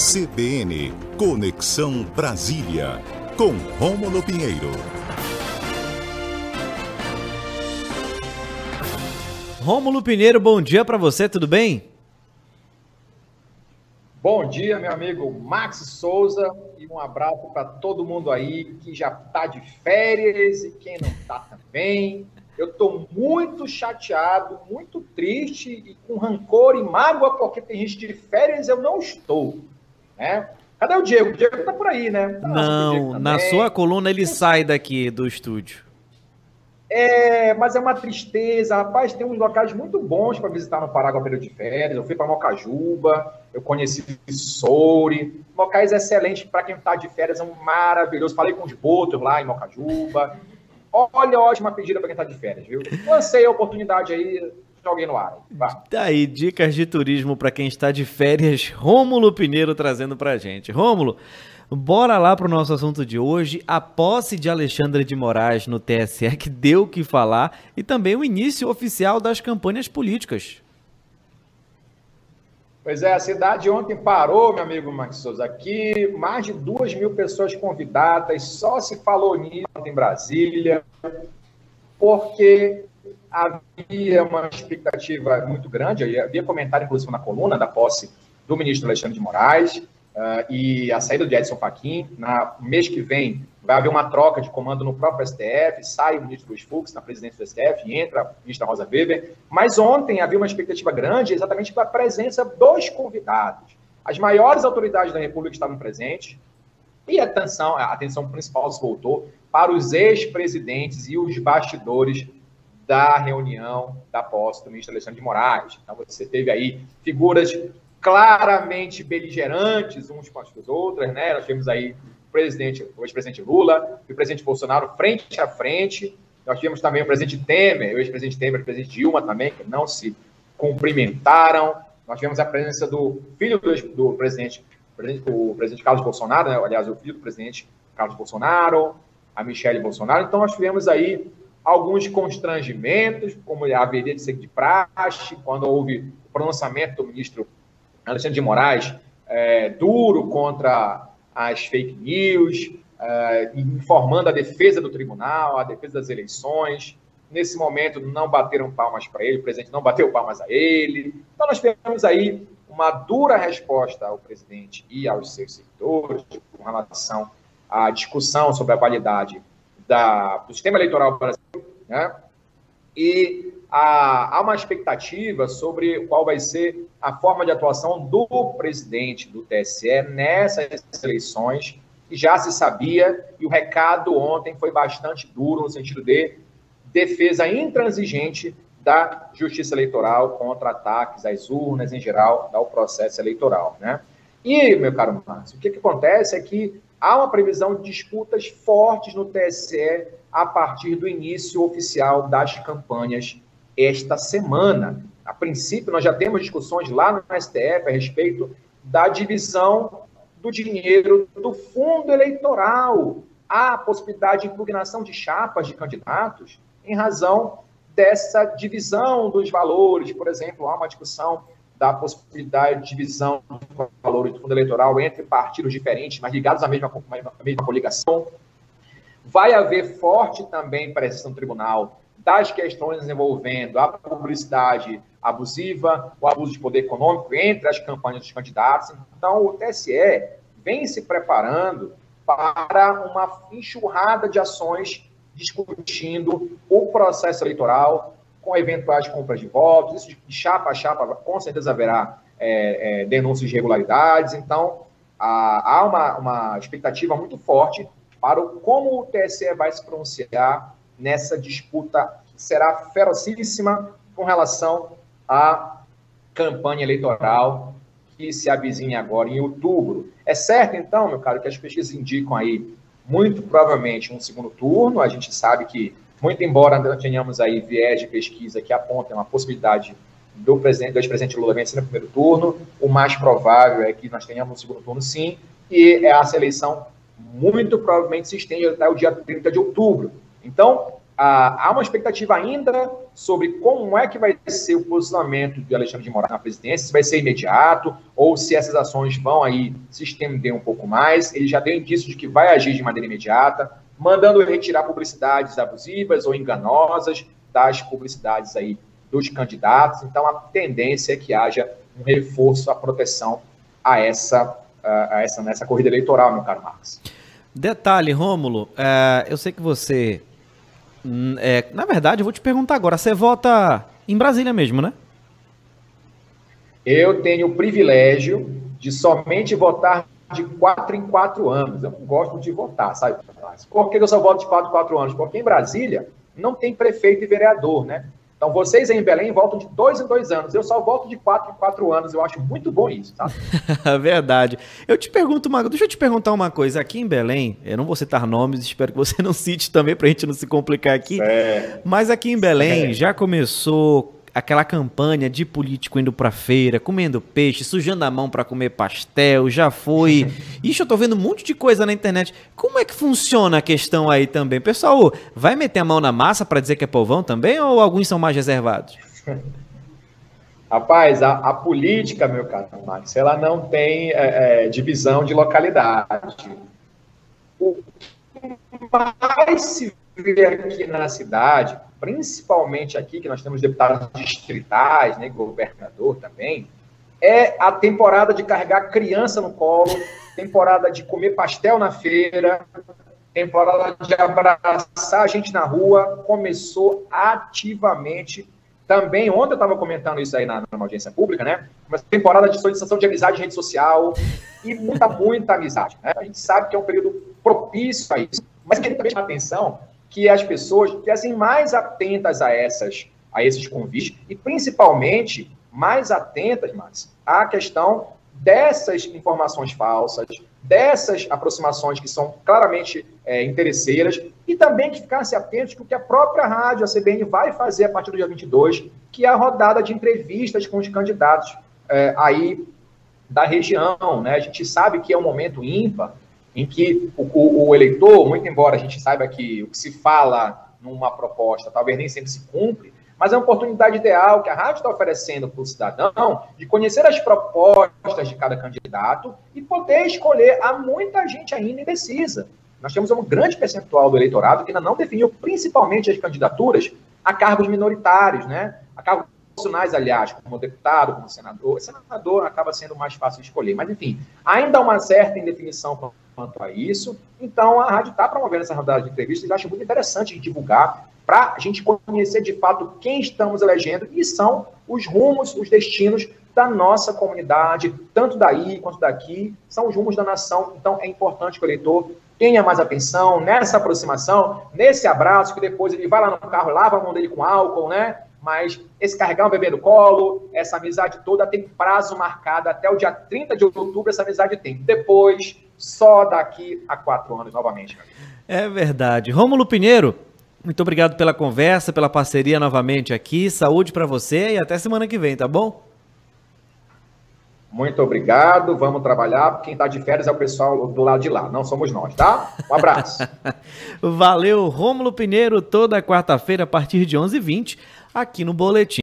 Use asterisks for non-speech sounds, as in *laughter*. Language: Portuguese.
CBN Conexão Brasília, com Rômulo Pinheiro. Rômulo Pinheiro, bom dia para você, tudo bem? Bom dia, meu amigo Max Souza, e um abraço para todo mundo aí que já está de férias e quem não está também. Eu estou muito chateado, muito triste e com rancor e mágoa porque tem gente de férias eu não estou. Né? Cadê o Diego? O Diego está por aí, né? Tá não, na sua coluna ele sai daqui do estúdio. É, mas é uma tristeza, rapaz. Tem uns locais muito bons para visitar no Pará com período de férias. Eu fui para Mocajuba, eu conheci Soure, locais excelentes para quem está de férias, é um maravilhoso. Falei com os botos lá em Mocajuba. Olha, ótima pedida para quem está de férias, viu? Lancei a oportunidade aí, joguei no ar. Vá. Daí, tá dicas de turismo para quem está de férias, Rômulo Pinheiro trazendo para gente. Rômulo, bora lá para o nosso assunto de hoje, a posse de Alexandre de Moraes no TSE, que deu o que falar, e também o início oficial das campanhas políticas. Pois é, a cidade ontem parou, meu amigo Max Souza. Aqui, mais de duas mil pessoas convidadas, só se falou nisso em Brasília, porque havia uma expectativa muito grande, havia comentário, inclusive, na coluna da posse do ministro Alexandre de Moraes. Uh, e a saída de Edson Fachin. Na mês que vem vai haver uma troca de comando no próprio STF, sai o ministro Luiz Fux na presidência do STF, entra a ministra Rosa Weber. Mas ontem havia uma expectativa grande exatamente pela presença dos convidados. As maiores autoridades da República estavam presentes e a atenção, a atenção principal se voltou para os ex-presidentes e os bastidores da reunião da posse do ministro Alexandre de Moraes. Então, você teve aí figuras claramente beligerantes uns com as outras, né? Nós tivemos aí o presidente, o ex-presidente Lula e o presidente Bolsonaro frente a frente. Nós tivemos também o presidente Temer, o ex-presidente Temer o presidente Dilma também, que não se cumprimentaram. Nós tivemos a presença do filho do, do presidente, o presidente Carlos Bolsonaro, né? aliás, o filho do presidente Carlos Bolsonaro, a Michelle Bolsonaro. Então, nós tivemos aí alguns constrangimentos, como haveria de ser de praxe, quando houve o pronunciamento do ministro Alexandre de Moraes, é, duro contra as fake news, é, informando a defesa do tribunal, a defesa das eleições. Nesse momento, não bateram palmas para ele, o presidente não bateu palmas a ele. Então, nós temos aí uma dura resposta ao presidente e aos seus seguidores com relação à discussão sobre a validade da, do sistema eleitoral brasileiro, né? E há, há uma expectativa sobre qual vai ser a forma de atuação do presidente do TSE nessas eleições, que já se sabia, e o recado ontem foi bastante duro, no sentido de defesa intransigente da justiça eleitoral contra ataques às urnas em geral, ao processo eleitoral. Né? E, meu caro Márcio, o que, que acontece é que há uma previsão de disputas fortes no TSE a partir do início oficial das campanhas esta semana. A princípio, nós já temos discussões lá no STF a respeito da divisão do dinheiro do fundo eleitoral. Há a possibilidade de impugnação de chapas de candidatos em razão dessa divisão dos valores. Por exemplo, há uma discussão da possibilidade de divisão dos valores do fundo eleitoral entre partidos diferentes, mas ligados à mesma, à mesma coligação. Vai haver forte também pressão tribunal das questões envolvendo a publicidade abusiva, o abuso de poder econômico entre as campanhas dos candidatos. Então, o TSE vem se preparando para uma enxurrada de ações discutindo o processo eleitoral, com eventuais compras de votos, isso de chapa a chapa, com certeza haverá é, é, denúncias de irregularidades. Então, há, uma, uma expectativa muito forte para o, como o TSE vai se pronunciar nessa disputa que será ferocíssima com relação à campanha eleitoral que se avizinha agora em outubro. É certo, então, meu caro, que as pesquisas indicam aí muito provavelmente um segundo turno. A gente sabe que, muito embora não tenhamos aí viés de pesquisa que apontem uma possibilidade do presidente, do ex-presidente Lula vencer no primeiro turno, o mais provável é que nós tenhamos um segundo turno sim, e essa eleição muito provavelmente se estende até o dia 30 de outubro. Então, há uma expectativa ainda sobre como é que vai ser o posicionamento de Alexandre de Moraes na presidência, se vai ser imediato ou se essas ações vão aí se estender um pouco mais. Ele já deu indício de que vai agir de maneira imediata, mandando retirar publicidades abusivas ou enganosas das publicidades aí dos candidatos. Então, a tendência é que haja um reforço à proteção a essa, a essa nessa corrida eleitoral, meu caro Marcos. Detalhe, Rômulo, é, eu sei que você. Hum, é, na verdade, eu vou te perguntar agora: você vota em Brasília mesmo, né? Eu tenho o privilégio de somente votar de quatro em quatro anos. Eu não gosto de votar, sabe? Por que eu só voto de quatro em quatro anos? Porque em Brasília não tem prefeito e vereador, né? Então, vocês em Belém voltam de dois em dois anos. Eu só volto de quatro em quatro anos. Eu acho muito bom isso, tá? *laughs* Verdade. Eu te pergunto, Mago, deixa eu te perguntar uma coisa. Aqui em Belém, eu não vou citar nomes, *laughs* espero que você não cite também, pra gente não se complicar aqui. É. Mas aqui em Belém é. já começou aquela campanha de político indo pra feira, comendo peixe, sujando a mão para comer pastel, já foi. *laughs* Ixi, eu tô vendo um monte de coisa na internet. Como é que funciona a questão aí também? Pessoal, vai meter a mão na massa para dizer que é povão também ou alguns são mais reservados? *laughs* Rapaz, a, a política, meu caro Max, ela não tem é, é, divisão de localidade. O que mais se vê aqui na cidade principalmente aqui, que nós temos deputados distritais, né, governador também, é a temporada de carregar criança no colo, temporada de comer pastel na feira, temporada de abraçar a gente na rua, começou ativamente também, ontem eu estava comentando isso aí na, na, audiência pública, né? Uma temporada de solicitação de amizade em rede social e muita, muita amizade. Né? A gente sabe que é um período propício a isso, mas queria também chamar atenção que as pessoas ficassem mais atentas a essas a esses convites e principalmente mais atentas, mas à questão dessas informações falsas, dessas aproximações que são claramente é, interesseiras e também que ficassem atentos com o que a própria rádio, a CBN, vai fazer a partir do dia 22, que é a rodada de entrevistas com os candidatos é, aí da região. Né? A gente sabe que é um momento ímpar em que o, o, o, eleitor, muito embora a gente saiba que o que se fala numa proposta talvez nem sempre se cumpre, mas é uma oportunidade ideal que a rádio está oferecendo para o cidadão de conhecer as propostas de cada candidato e poder escolher. Há muita gente ainda indecisa. Nós temos um grande percentual do eleitorado que ainda não definiu principalmente as candidaturas a cargos minoritários, né? A cargos profissionais, aliás, como deputado, como senador. Senador acaba sendo mais fácil de escolher, mas enfim, ainda há uma certa indefinição quanto a isso. Então, a rádio está promovendo essa rodada de entrevistas e acho muito interessante divulgar para a gente conhecer de fato quem estamos elegendo e são os rumos, os destinos da nossa comunidade, tanto daí quanto daqui, são os rumos da nação. Então, é importante que o eleitor tenha mais atenção nessa aproximação, nesse abraço, que depois ele vai lá no carro, lava a mão dele com álcool, né? mas esse carregar um bebê no colo, essa amizade toda tem prazo marcado até o dia 30 de outubro, essa amizade tem. Depois, só daqui a quatro anos novamente. É verdade. Rômulo Pinheiro, muito obrigado pela conversa, pela parceria novamente aqui. Saúde para você e até semana que vem, tá bom? Muito obrigado. Vamos trabalhar. Quem está de férias é o pessoal do lado de lá, não somos nós, tá? Um abraço. *laughs* Valeu, Rômulo Pinheiro, toda quarta-feira a partir de 11h20 aqui no Boletim.